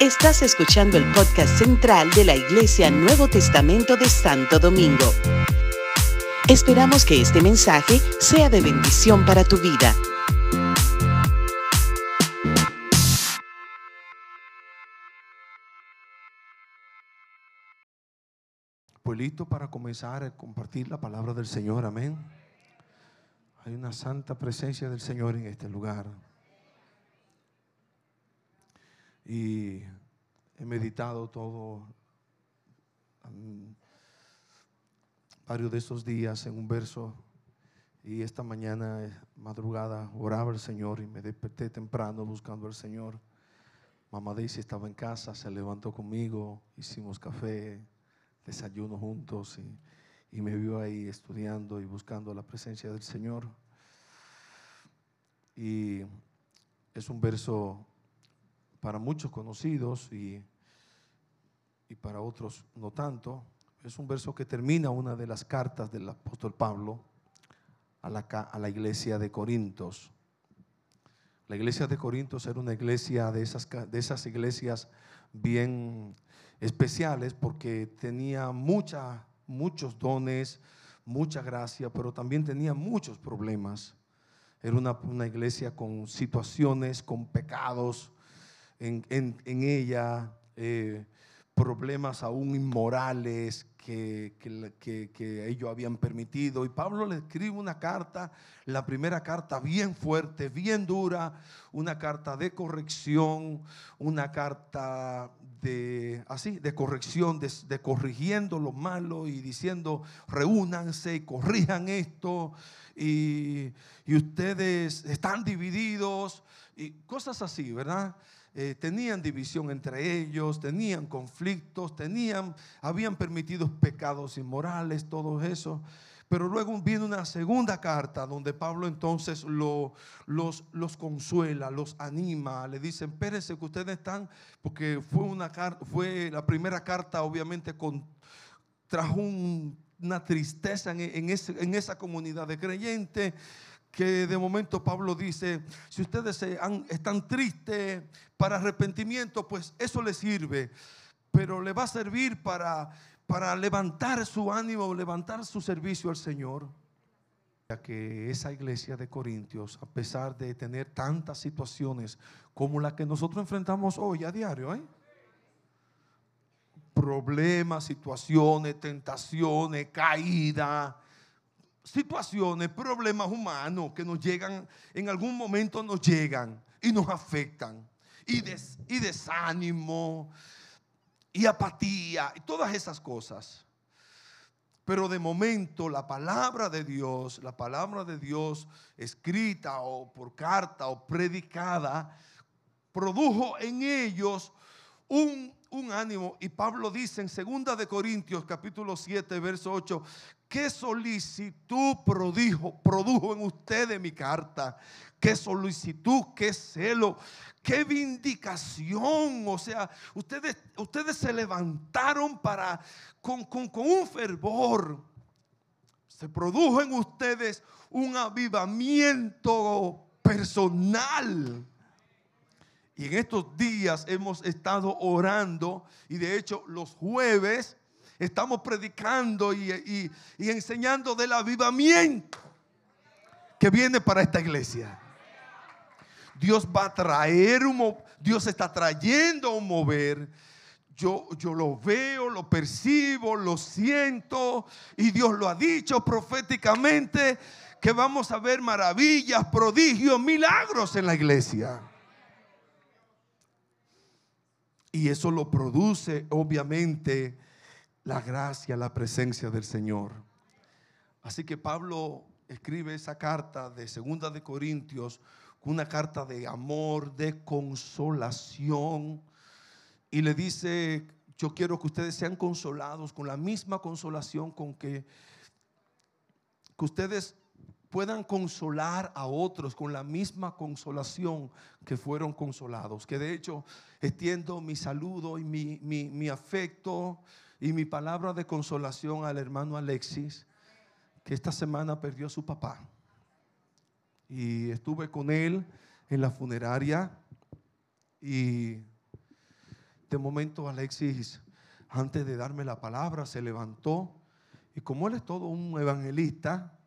Estás escuchando el podcast central de la Iglesia Nuevo Testamento de Santo Domingo. Esperamos que este mensaje sea de bendición para tu vida. Pues listo para comenzar a compartir la palabra del Señor, amén. Hay una santa presencia del Señor en este lugar. Y he meditado todo, um, varios de esos días en un verso. Y esta mañana, eh, madrugada, oraba al Señor y me desperté temprano buscando al Señor. Mamá Daisy estaba en casa, se levantó conmigo, hicimos café, desayuno juntos y, y me vio ahí estudiando y buscando la presencia del Señor. Y es un verso para muchos conocidos y, y para otros no tanto. Es un verso que termina una de las cartas del apóstol Pablo a la, a la iglesia de Corintios. La iglesia de Corintios era una iglesia de esas, de esas iglesias bien especiales porque tenía muchos dones, mucha gracia, pero también tenía muchos problemas. Era una, una iglesia con situaciones, con pecados en, ella, eh, problemas aún inmorales que, ellos habían permitido. Y Pablo le escribe una carta, la primera carta bien fuerte, bien dura, una carta de corrección, una carta de así, de corrección, de, corrigiendo lo malo y diciendo, reúnanse y corrijan esto. Y ustedes están divididos y cosas así, ¿verdad? Eh, tenían división entre ellos, tenían conflictos, tenían, habían permitido pecados inmorales, todo eso. Pero luego viene una segunda carta donde Pablo entonces lo- los, los consuela, los anima, le dicen, espérense que ustedes están, porque fue una fue la primera carta obviamente con, trajo un- una tristeza en, en ese- en esa comunidad de creyentes que de momento Pablo dice, si ustedes están tristes para arrepentimiento, pues eso les sirve, pero le va a servir para, para levantar su ánimo, levantar su servicio al Señor. Ya que esa iglesia de Corintios, a pesar de tener tantas situaciones como la que nosotros enfrentamos hoy a diario, ¿eh? problemas, situaciones, tentaciones, caída, situaciones, problemas humanos que nos llegan, en algún momento nos llegan y nos afectan. Y, des- y desánimo, y apatía, y todas esas cosas. Pero de momento la palabra de Dios, la palabra de Dios escrita o por carta o predicada, produjo en ellos un, un ánimo. Y Pablo dice en 2 de Corintios capítulo 7, verso 8, qué solicitud produjo, produjo en ustedes mi carta. Qué solicitud, qué celo, qué vindicación. O sea, ustedes, ustedes se levantaron para con, con- con un fervor. Se produjo en ustedes un avivamiento personal. Y en estos días hemos estado orando y de hecho los jueves estamos predicando y, y- y enseñando del avivamiento que viene para esta iglesia. Dios va a traer un, Dios está trayendo un mover. Yo, yo lo veo, lo percibo, lo siento y Dios lo ha dicho proféticamente que vamos a ver maravillas, prodigios, milagros en la iglesia. Y eso lo produce obviamente la gracia, la presencia del Señor. Así que Pablo escribe esa carta de Segunda de Corintios, una carta de amor, de consolación, y le dice, yo quiero que ustedes sean consolados con la misma consolación con que, que ustedes puedan consolar a otros con la misma consolación que fueron consolados. Que de hecho extiendo mi saludo y mi, mi- mi afecto y mi palabra de consolación al hermano Alexis, que esta semana perdió a su papá. Y estuve con él en la funeraria y este momento Alexis, antes de darme la palabra, se levantó y como él es todo un evangelista,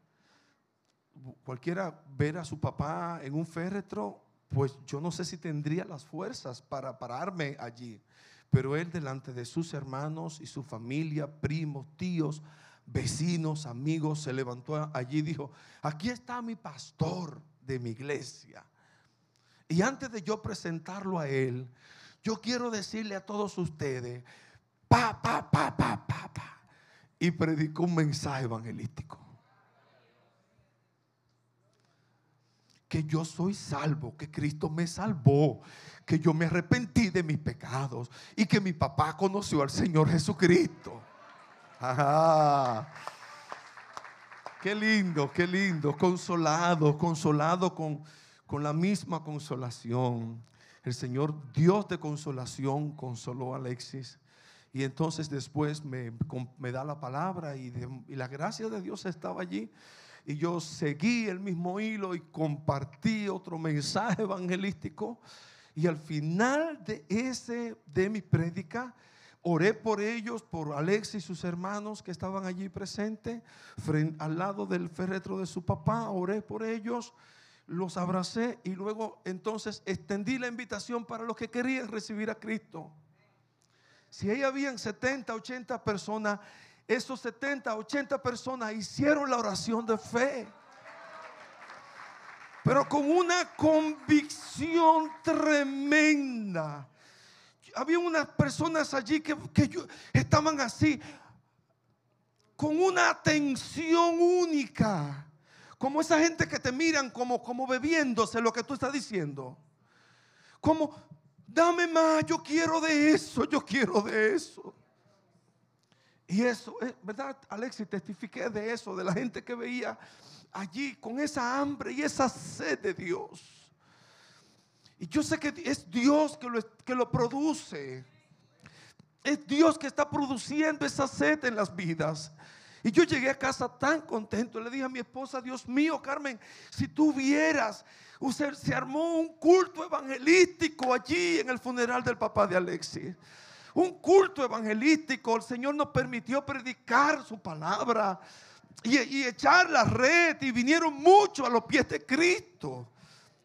cualquiera ver a su papá en un féretro, pues yo no sé si tendría las fuerzas para pararme allí. Pero él delante de sus hermanos y su familia, primos, tíos, vecinos, amigos, se levantó allí y dijo, aquí está mi pastor de mi iglesia. Y antes de yo presentarlo a él, yo quiero decirle a todos ustedes, pa, pa, pa, pa, pa, pa. Y predicó un mensaje evangelístico. Que yo soy salvo, que Cristo me salvó, que yo me arrepentí de mis pecados y que mi papá conoció al Señor Jesucristo. Ajá. Qué lindo, qué lindo, consolado, consolado con, con la misma consolación. El Señor, Dios de consolación, consoló a Alexis. Y entonces después me, me da la palabra y, y, la gracia de Dios estaba allí. Y yo seguí el mismo hilo y compartí otro mensaje evangelístico. Y al final de ese, de mi prédica, Oré por ellos, por Alex y sus hermanos que estaban allí presentes, al lado del féretro de su papá. Oré por ellos, los abracé y luego entonces extendí la invitación para los que querían recibir a Cristo. Si ahí habían 70, 80 personas, esos 70, 80 personas hicieron la oración de fe. Pero con una convicción tremenda había unas personas allí que, estaban así, con una atención única. Como esa gente que te miran como, como bebiéndose lo que tú estás diciendo. Como, dame más, yo quiero de eso, yo quiero de eso. Y eso, eh, ¿verdad, Alexis? Testifiqué de eso, de la gente que veía allí con esa hambre y esa sed de Dios. Y yo sé que es Dios que lo, que lo produce. Es Dios que está produciendo esa sed en las vidas. Y yo llegué a casa tan contento. Le dije a mi esposa, Dios mío, Carmen, si tú vieras, se armó un culto evangelístico allí en el funeral del papá de Alexis. Un culto evangelístico. El Señor nos permitió predicar su palabra y, y echar la red. Y vinieron muchos a los pies de Cristo.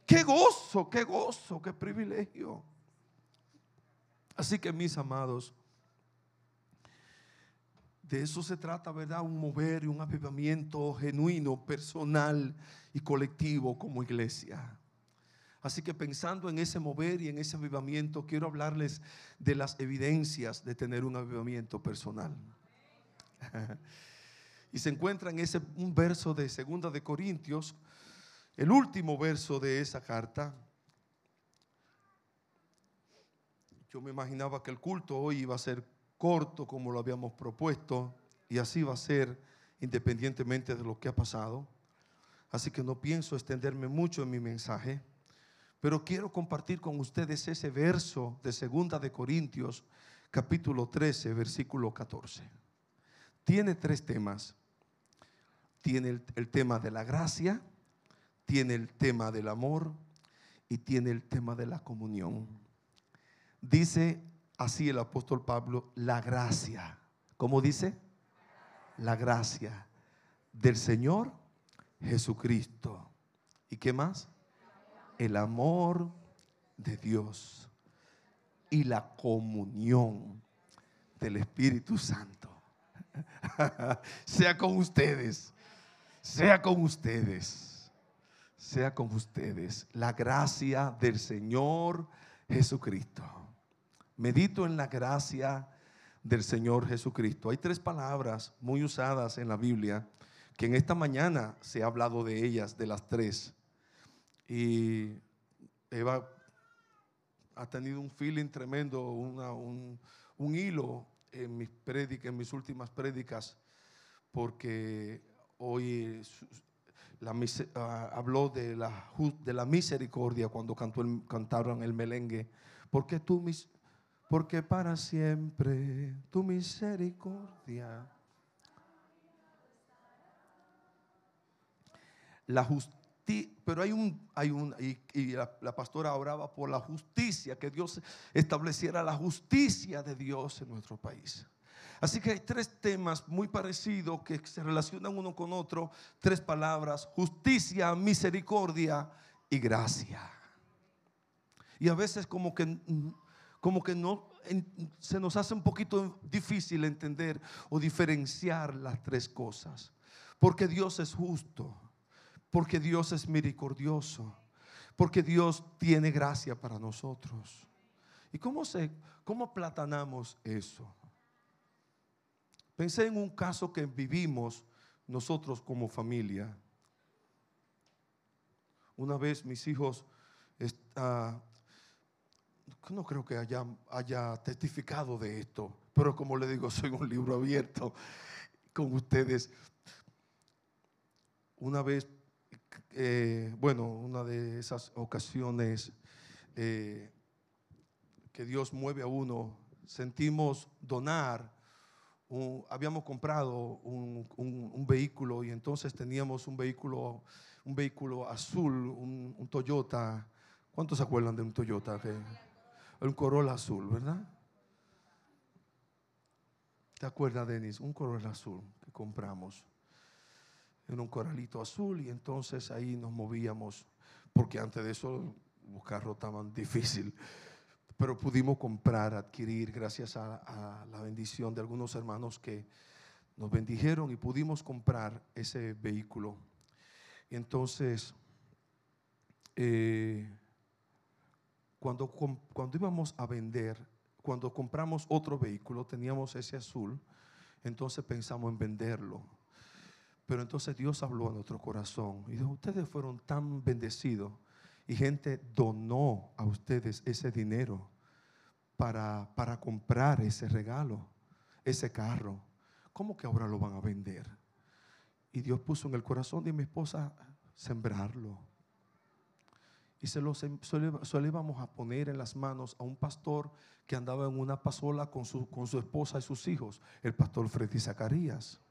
Qué gozo, qué gozo, qué privilegio. Así que mis amados, de eso se trata, ¿verdad? Un mover y un avivamiento genuino, personal y colectivo como iglesia. Así que pensando en ese mover y en ese avivamiento, quiero hablarles de las evidencias de tener un avivamiento personal. y se encuentra en ese un verso de Segunda de Corintios el último verso de esa carta. Yo me imaginaba que el culto hoy iba a ser corto como lo habíamos propuesto y así va a ser independientemente de lo que ha pasado. Así que no pienso extenderme mucho en mi mensaje, pero quiero compartir con ustedes ese verso de Segunda de Corintios, capítulo 13, versículo 14. Tiene tres temas. Tiene el, el tema de la gracia, tiene el tema del amor y tiene el tema de la comunión. Dice así el apóstol Pablo, la gracia. ¿Cómo dice? La gracia del Señor Jesucristo. ¿Y qué más? El amor de Dios y la comunión del Espíritu Santo. sea con ustedes, sea con ustedes sea con ustedes la gracia del Señor Jesucristo. Medito en la gracia del Señor Jesucristo. Hay tres palabras muy usadas en la Biblia que en esta mañana se ha hablado de ellas, de las tres. Y Eva ha tenido un feeling tremendo, un, hilo en mis prédicas, en mis últimas prédicas, porque hoy Ah, habló de la, de la misericordia cuando cantó cantaron el melengue. Porque tú, mis, porque para siempre tu misericordia. La, pero hay un, hay un y, la, la, pastora oraba por la justicia, que Dios estableciera la justicia de Dios en nuestro país. Así que hay tres temas muy parecidos que se relacionan uno con otro, tres palabras, justicia, misericordia y gracia. Y a veces como que, como que no, se nos hace un poquito difícil entender o diferenciar las tres cosas. Porque Dios es justo, porque Dios es misericordioso, porque Dios tiene gracia para nosotros. ¿Y cómo, se, cómo platanamos eso? Pensé en un caso que vivimos nosotros como familia. Una vez mis hijos, no creo que haya, haya testificado de esto, pero como le digo, soy un libro abierto con ustedes. Una vez, eh, bueno, una de esas ocasiones eh, que Dios mueve a uno, sentimos donar habíamos comprado un, vehículo y entonces teníamos un vehículo, un vehículo azul, un, Toyota. ¿Cuántos se acuerdan de un Toyota? Un Corolla azul, ¿verdad? ¿Te acuerdas, Denis? Un Corolla azul que compramos. En un coralito azul y entonces ahí nos movíamos, porque antes de eso los carros estaban difíciles pero pudimos comprar, adquirir, gracias a, la bendición de algunos hermanos que nos bendijeron y pudimos comprar ese vehículo. Y entonces, eh, cuando, cuando íbamos a vender, cuando compramos otro vehículo, teníamos ese azul, entonces pensamos en venderlo. Pero entonces Dios habló a nuestro corazón y dijo, ustedes fueron tan bendecidos y gente donó a ustedes ese dinero para, para comprar ese regalo, ese carro. ¿Cómo que ahora lo van a vender? Y Dios puso en el corazón de mi esposa sembrarlo. Y se lo íbamos a poner en las manos a un pastor que andaba en una pasola con su, con su esposa y sus hijos, el pastor Freddy Zacarías.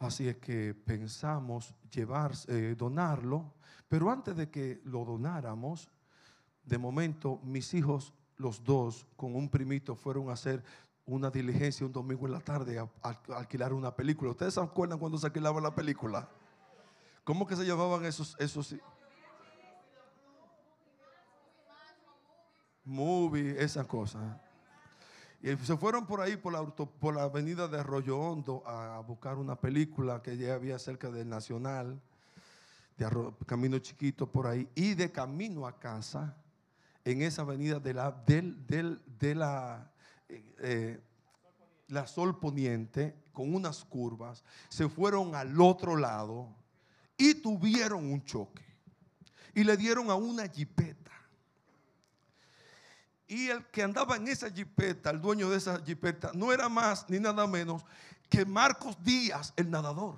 Así es que pensamos llevar, eh, donarlo, pero antes de que lo donáramos, de momento mis hijos, los dos, con un primito, fueron a hacer una diligencia un domingo en la tarde a, alquilar una película. ¿Ustedes se acuerdan cuando se alquilaba la película? ¿Cómo que se llamaban esos? esos movie, esas cosas. Y se fueron por ahí, por la, por la avenida de Arroyo Hondo, a buscar una película que ya había cerca del Nacional, de Camino Chiquito por ahí. Y de camino a casa, en esa avenida de la, del, de la, eh, eh, la Sol Poniente, con unas curvas, se fueron al otro lado y tuvieron un choque. Y le dieron a una jipeta. Y el que andaba en esa jipeta, el dueño de esa jipeta, no era más ni nada menos que Marcos Díaz, el nadador.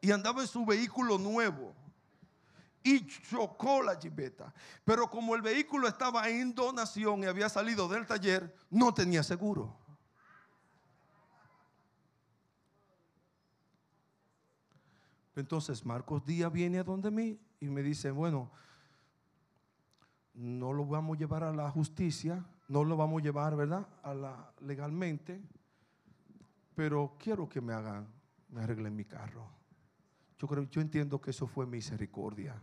Y andaba en su vehículo nuevo y chocó la jipeta. Pero como el vehículo estaba en donación y había salido del taller, no tenía seguro. Entonces Marcos Díaz viene a donde mí y me dice, bueno, no lo vamos a llevar a la justicia, no lo vamos a llevar, ¿verdad? A la legalmente, pero quiero que me hagan, me arreglen mi carro. Yo creo, yo entiendo que eso fue misericordia.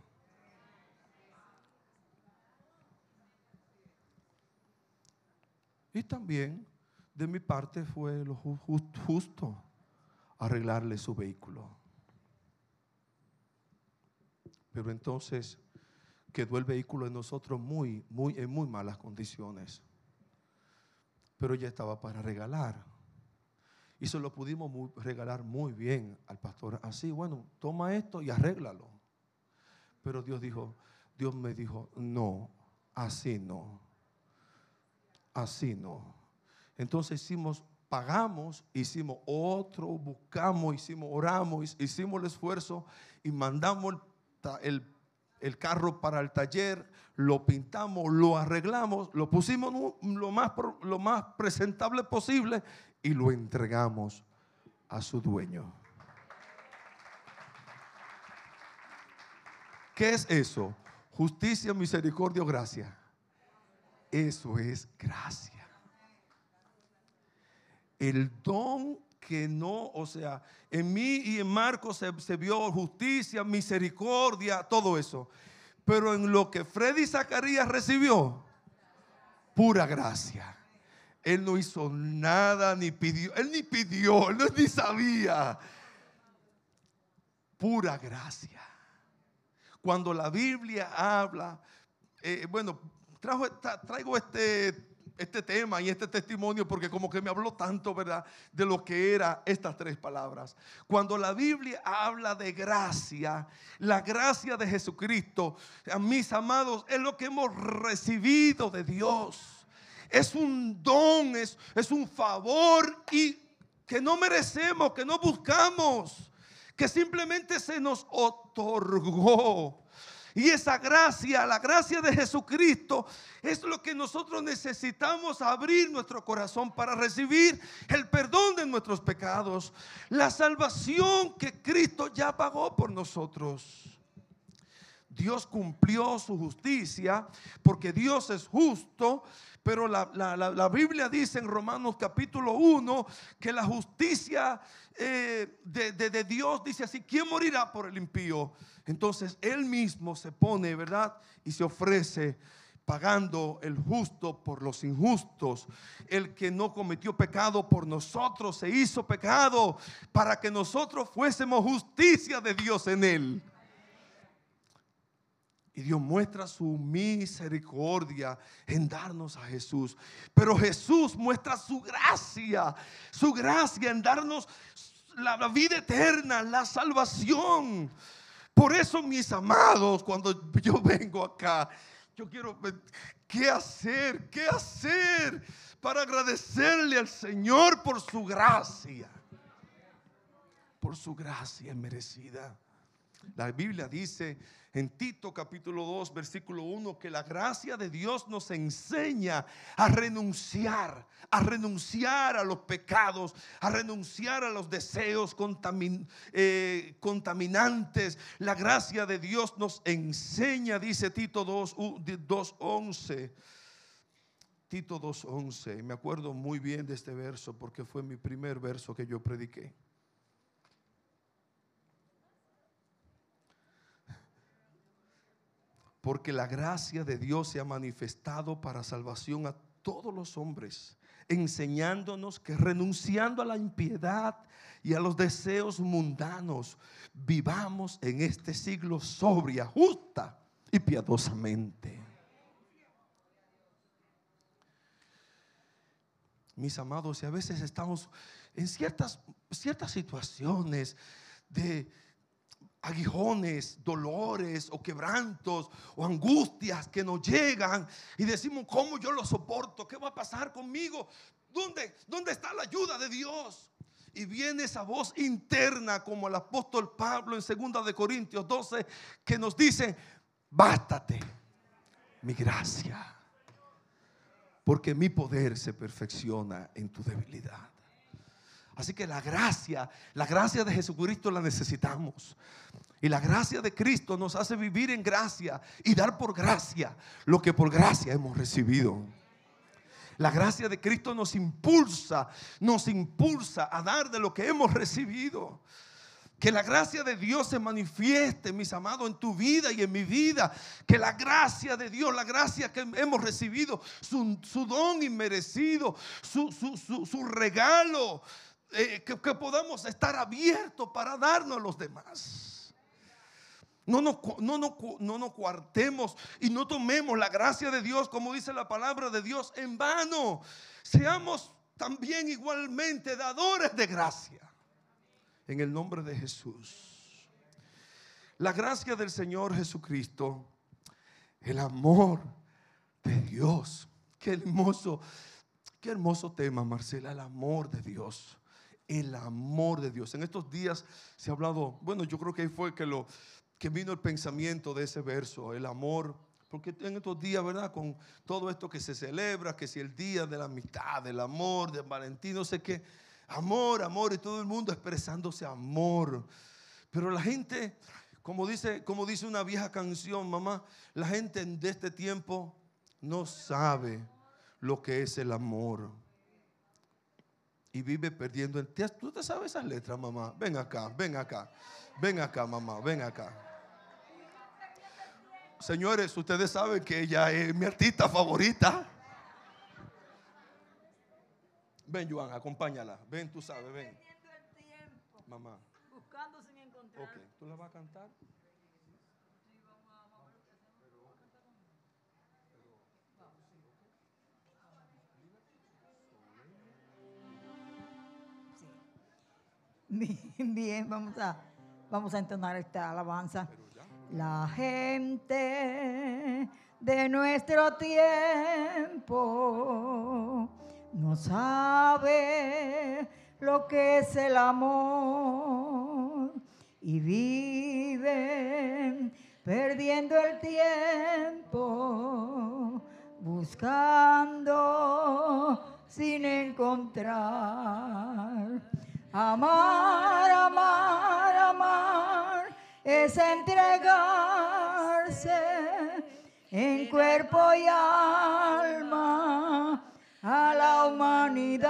Y también de mi parte fue lo justo arreglarle su vehículo. Pero entonces quedó el vehículo en nosotros muy, muy, en muy malas condiciones. Pero ya estaba para regalar. Y se lo pudimos regalar muy bien al pastor. Así, bueno, toma esto y arréglalo. Pero Dios dijo, Dios me dijo, no, así no así no. Entonces hicimos, pagamos, hicimos otro, buscamos, hicimos, oramos, hicimos el esfuerzo y mandamos el, el carro para el taller, lo pintamos, lo arreglamos, lo pusimos lo más, lo más presentable posible y lo entregamos a su dueño. ¿Qué es eso? Justicia, misericordia o gracia. Eso es gracia. El don que no, o sea, en mí y en Marcos se, vio justicia, misericordia, todo eso. Pero en lo que Freddy Zacarías recibió, pura gracia. Él no hizo nada, ni pidió, él ni pidió, él ni sabía. Pura gracia. Cuando la Biblia habla, eh, bueno, traigo este, este tema y este testimonio porque como que me habló tanto, ¿verdad? De lo que eran estas tres palabras. Cuando la Biblia habla de gracia, la gracia de Jesucristo, a mis amados, es lo que hemos recibido de Dios es un don, es, es un favor y que no merecemos, que no buscamos, que simplemente se nos otorgó. Y esa gracia, la gracia de Jesucristo, es lo que nosotros necesitamos abrir nuestro corazón para recibir el perdón de nuestros pecados, la salvación que Cristo ya pagó por nosotros. Dios cumplió su justicia porque Dios es justo pero la, Biblia dice en Romanos capítulo 1 que la justicia eh, de, de Dios dice así, ¿quién morirá por el impío? Entonces Él mismo se pone, ¿verdad? Y se ofrece pagando el justo por los injustos. El que no cometió pecado por nosotros se hizo pecado para que nosotros fuésemos justicia de Dios en Él. Y Dios muestra su misericordia en darnos a Jesús. Pero Jesús muestra su gracia, su gracia en darnos la, vida eterna, la salvación. Por eso, mis amados, cuando yo vengo acá, yo quiero, ¿qué hacer? ¿Qué hacer para agradecerle al Señor por su gracia? Por su gracia merecida. La Biblia dice en Tito capítulo 2, versículo 1, que la gracia de Dios nos enseña a renunciar, a renunciar a los pecados, a renunciar a los deseos eh, contaminantes. La gracia de Dios nos enseña, dice Tito 2, 2.11. Tito 2.11, me acuerdo muy bien de este verso porque fue mi primer verso que yo prediqué. Porque la gracia de Dios se ha manifestado para salvación a todos los hombres, enseñándonos que renunciando a la impiedad y a los deseos mundanos, vivamos en este siglo sobria, justa y piadosamente. Mis amados, y a veces estamos en ciertas, ciertas situaciones de aguijones, dolores o quebrantos o angustias que nos llegan y decimos, ¿cómo yo lo soporto? ¿Qué va a pasar conmigo? ¿Dónde, dónde está la ayuda de Dios? Y viene esa voz interna como el apóstol Pablo en 2 de Corintios 12 que nos dice, bástate mi gracia, porque mi poder se perfecciona en tu debilidad. Así que la gracia, la gracia de Jesucristo la necesitamos. Y la gracia de Cristo nos hace vivir en gracia y dar por gracia lo que por gracia hemos recibido. La gracia de Cristo nos impulsa, nos impulsa a dar de lo que hemos recibido. Que la gracia de Dios se manifieste, mis amados, en tu vida y en mi vida. Que la gracia de Dios, la gracia que hemos recibido, su, don inmerecido, su, su regalo, eh, que, podamos estar abiertos para darnos a los demás. No nos, no, no, no nos cuartemos y no tomemos la gracia de Dios, como dice la palabra de Dios, en vano. Seamos también igualmente dadores de gracia. En el nombre de Jesús. La gracia del Señor Jesucristo, el amor de Dios. Qué hermoso, qué hermoso tema, Marcela, el amor de Dios el amor de Dios. En estos días se ha hablado, bueno, yo creo que fue que lo que vino el pensamiento de ese verso, el amor, porque en estos días, ¿verdad? Con todo esto que se celebra, que si el día de la amistad, del amor, de Valentín, no sé qué, amor, amor, y todo el mundo expresándose amor. Pero la gente Como dice, como dice una vieja canción, mamá, la gente de este tiempo no sabe lo que es el amor. Y vive perdiendo el tiempo. ¿Tú te sabes esas letras, mamá? Ven acá, ven acá. Ven acá, mamá, ven acá. Señores, ustedes saben que ella es mi artista favorita. Ven, Joan, acompáñala. Ven, tú sabes, ven. Mamá. Buscando sin encontrar. Ok, ¿tú la vas a cantar? Bien, vamos a, vamos a entonar esta alabanza. La gente de nuestro tiempo no sabe lo que es el amor y viven perdiendo el tiempo buscando sin encontrar. Amar, amar, amar es entregarse en cuerpo y alma a la humanidad.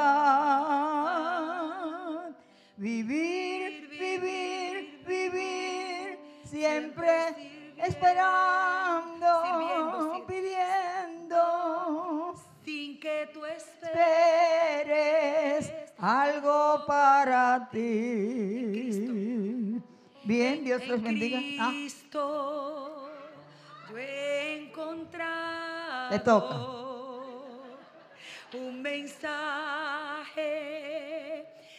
Vivir, vivir, vivir, siempre esperando, pidiendo sin que tú esperes algo para ti. Bien, Dios los en bendiga. Ah, Cristo yo he encontrado Le toca. un mensaje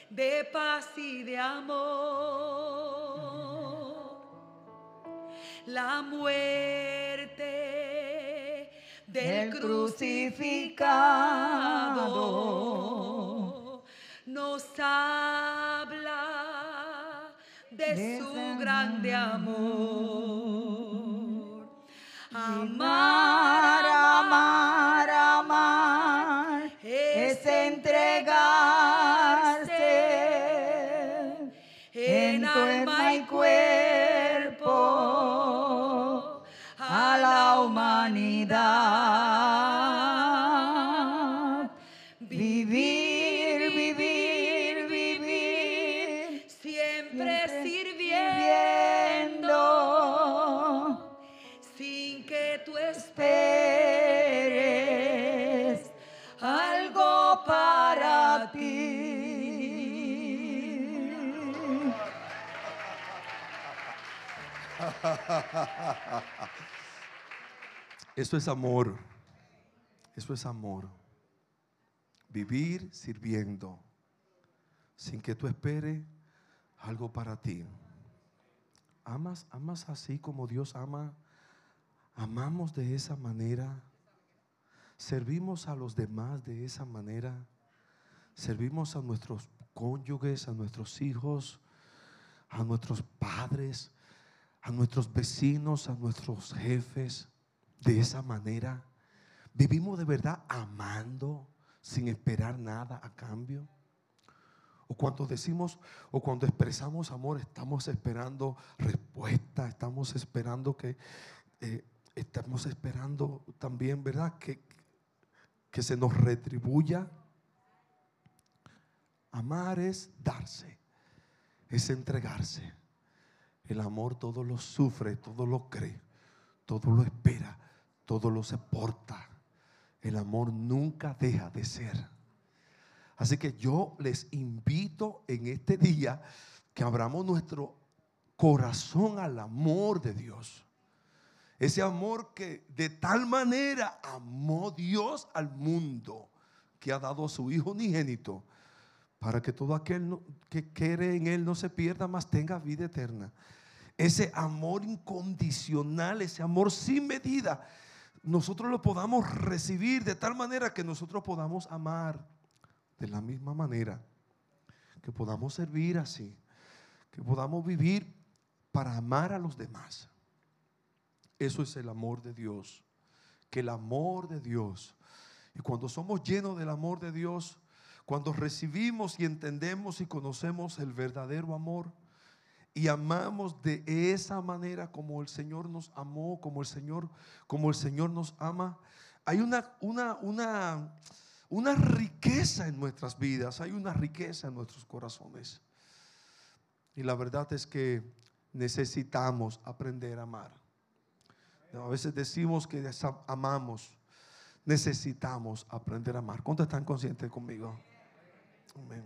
de paz y de amor. La muerte del Del crucificado nos habla de, su grande amor. amor. Amar, amar, amar es entregarse en alma y cuerpo a la humanidad. Tú esperes algo para ti. Eso es amor. Eso es amor. Vivir sirviendo sin que tú esperes algo para ti. Amas, amas así como Dios ama. Amamos de esa manera. Servimos a los demás de esa manera. Servimos a nuestros cónyuges, a nuestros hijos, a nuestros padres, a nuestros vecinos, a nuestros jefes, de esa manera. Vivimos de verdad amando sin esperar nada a cambio. O cuando decimos o cuando expresamos amor, estamos esperando respuesta, estamos esperando que, eh, estamos esperando también, ¿verdad? Que, que se nos retribuya. Amar es darse, es entregarse. El amor todo lo sufre, todo lo cree, todo lo espera, todo lo soporta. El amor nunca deja de ser. Así que yo les invito en este día que abramos nuestro corazón al amor de Dios. Ese amor que de tal manera amó Dios al mundo que ha dado a su Hijo unigénito para que todo aquel que quiere en Él no se pierda, más tenga vida eterna. Ese amor incondicional, ese amor sin medida, nosotros lo podamos recibir de tal manera que nosotros podamos amar de la misma manera, que podamos servir así, que podamos vivir para amar a los demás. Eso es el amor de Dios, que el amor de Dios, y cuando somos llenos del amor de Dios, cuando recibimos y entendemos y conocemos el verdadero amor, y amamos de esa manera como el Señor nos amó, como el Señor, como el Señor nos ama, hay una, una, una, una riqueza en nuestras vidas, hay una riqueza en nuestros corazones. Y la verdad es que necesitamos aprender a amar. A veces decimos que amamos, necesitamos aprender a amar. ¿Cuántos están conscientes conmigo? Amén.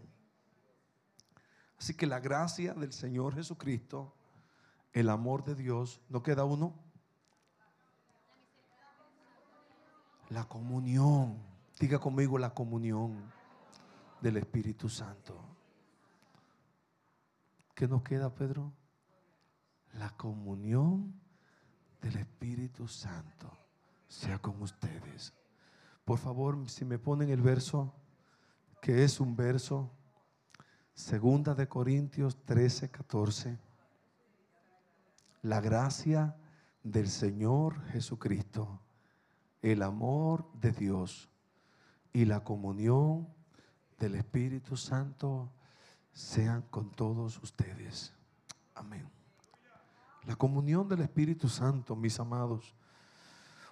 Así que la gracia del Señor Jesucristo, el amor de Dios, ¿no queda uno? La comunión, diga conmigo la comunión del Espíritu Santo. ¿Qué nos queda, Pedro? La comunión del Espíritu Santo sea con ustedes. Por favor, si me ponen el verso, que es un verso, segunda de Corintios 13, 14. La gracia del Señor Jesucristo, el amor de Dios y la comunión del Espíritu Santo sean con todos ustedes. Amén. La comunión del Espíritu Santo, mis amados.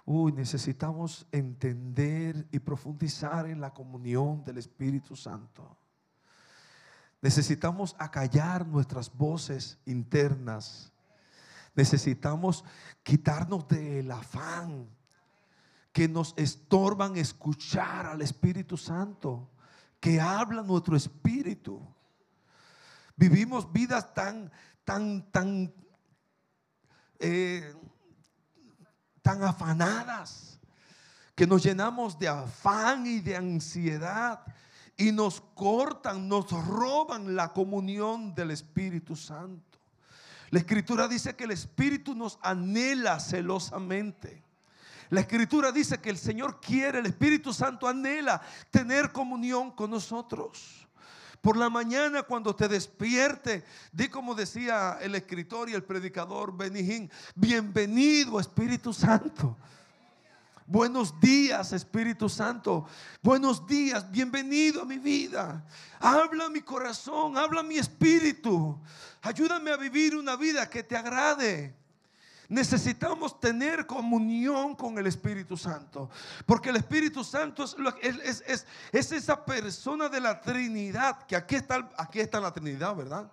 Uy, necesitamos entender y profundizar en la comunión del Espíritu Santo. Necesitamos acallar nuestras voces internas. Necesitamos quitarnos del afán que nos estorban escuchar al Espíritu Santo, que habla nuestro espíritu. Vivimos vidas tan, tan, tan, eh, tan afanadas, que nos llenamos de afán y de ansiedad y nos cortan, nos roban la comunión del Espíritu Santo. La Escritura dice que el Espíritu nos anhela celosamente. La Escritura dice que el Señor quiere, el Espíritu Santo anhela tener comunión con nosotros. Por la mañana cuando te despierte, di como decía el escritor y el predicador Benijín, bienvenido Espíritu Santo. Buenos días, Espíritu Santo. Buenos días, bienvenido a mi vida. Habla mi corazón, habla mi espíritu. Ayúdame a vivir una vida que te agrade. Necesitamos tener comunión con el Espíritu Santo. Porque el Espíritu Santo es, es- es- es esa persona de la Trinidad. Que aquí está, aquí está la Trinidad, ¿verdad?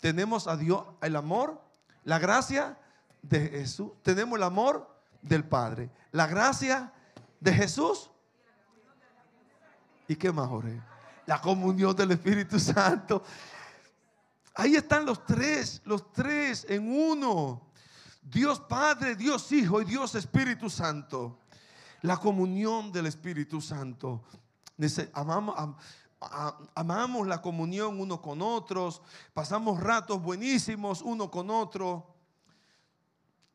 Tenemos a Dios, el amor, la gracia de Jesús. Tenemos el amor del Padre. La gracia de Jesús. ¿Y qué más, Jorge? La comunión del Espíritu Santo. Ahí están los tres, los tres en uno. Dios Padre, Dios Hijo y Dios Espíritu Santo. La comunión del Espíritu Santo. Amamos, la comunión uno con otros. Pasamos ratos buenísimos uno con otro.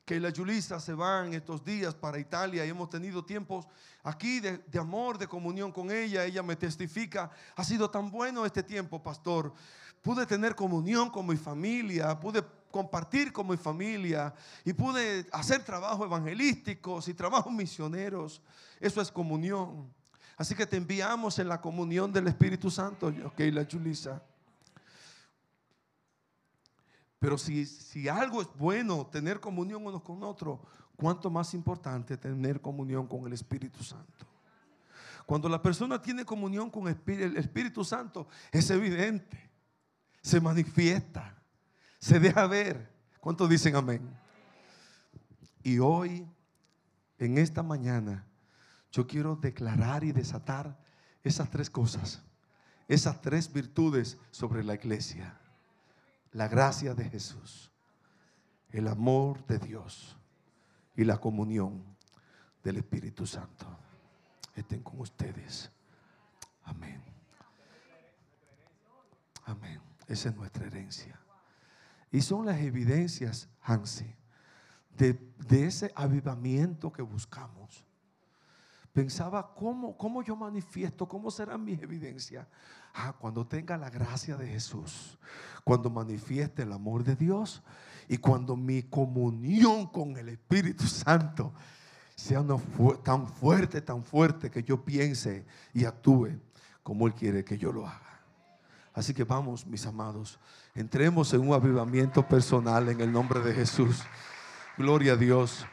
Que la Yulisa se van estos días para Italia y hemos tenido tiempos aquí de amor, de comunión con ella. Ella me testifica, ha sido tan bueno este tiempo, pastor. Pude tener comunión con mi familia, pude compartir con mi familia y pude hacer trabajo evangelísticos y trabajos misioneros. Eso es comunión. Así que te enviamos en la comunión del Espíritu Santo, ok, la Yulisa. Pero si, si algo es bueno, tener comunión unos con otros, ¿cuánto más importante tener comunión con el Espíritu Santo? Cuando la persona tiene comunión con el Espíritu Santo, es evidente, se manifiesta, se deja ver. ¿Cuántos dicen amén? Y hoy, en esta mañana, yo quiero declarar y desatar esas tres cosas, esas tres virtudes sobre la iglesia la gracia de Jesús, el amor de Dios y la comunión del Espíritu Santo estén con ustedes. Amén. Amén. Esa es nuestra herencia. Y son las evidencias, Hansi, de, ese avivamiento que buscamos. Pensaba, ¿cómo, ¿cómo yo manifiesto? ¿Cómo serán mis evidencias? Ah, cuando tenga la gracia de Jesús, cuando manifieste el amor de Dios y cuando mi comunión con el Espíritu Santo sea tan fuerte, tan fuerte que yo piense y actúe como Él quiere que yo lo haga. Así que vamos, mis amados, entremos en un avivamiento personal en el nombre de Jesús. Gloria a Dios.